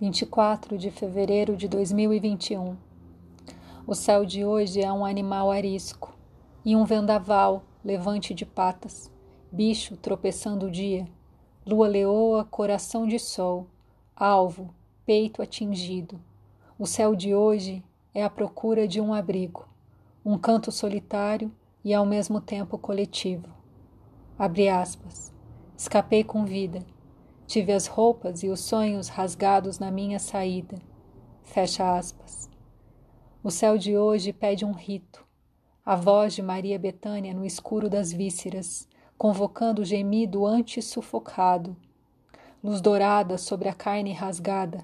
24 de fevereiro de 2021. O céu de hoje é um animal arisco e um vendaval levante de patas, bicho tropeçando o dia, lua leoa, coração de sol, alvo, peito atingido. O céu de hoje é a procura de um abrigo, um canto solitário e ao mesmo tempo coletivo. Abre aspas. Escapei com vida Tive as roupas e os sonhos rasgados na minha saída. Fecha aspas. O céu de hoje pede um rito. A voz de Maria Betânia no escuro das vísceras, convocando o gemido antes-sufocado. Luz dourada sobre a carne rasgada,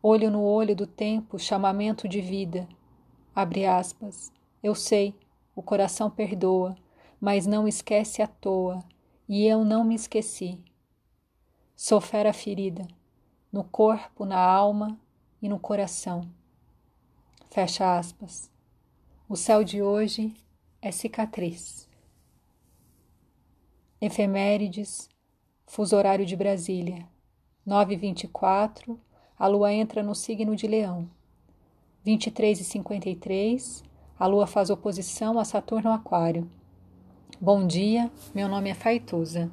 olho no olho do tempo, chamamento de vida. Abre aspas. Eu sei, o coração perdoa, mas não esquece à toa, e eu não me esqueci. Sou fera ferida, no corpo, na alma e no coração. Fecha aspas. O céu de hoje é cicatriz. Efemérides, fuso horário de Brasília. 9h24, a lua entra no signo de Leão. 23 e 53, a lua faz oposição a Saturno Aquário. Bom dia, meu nome é Faituza.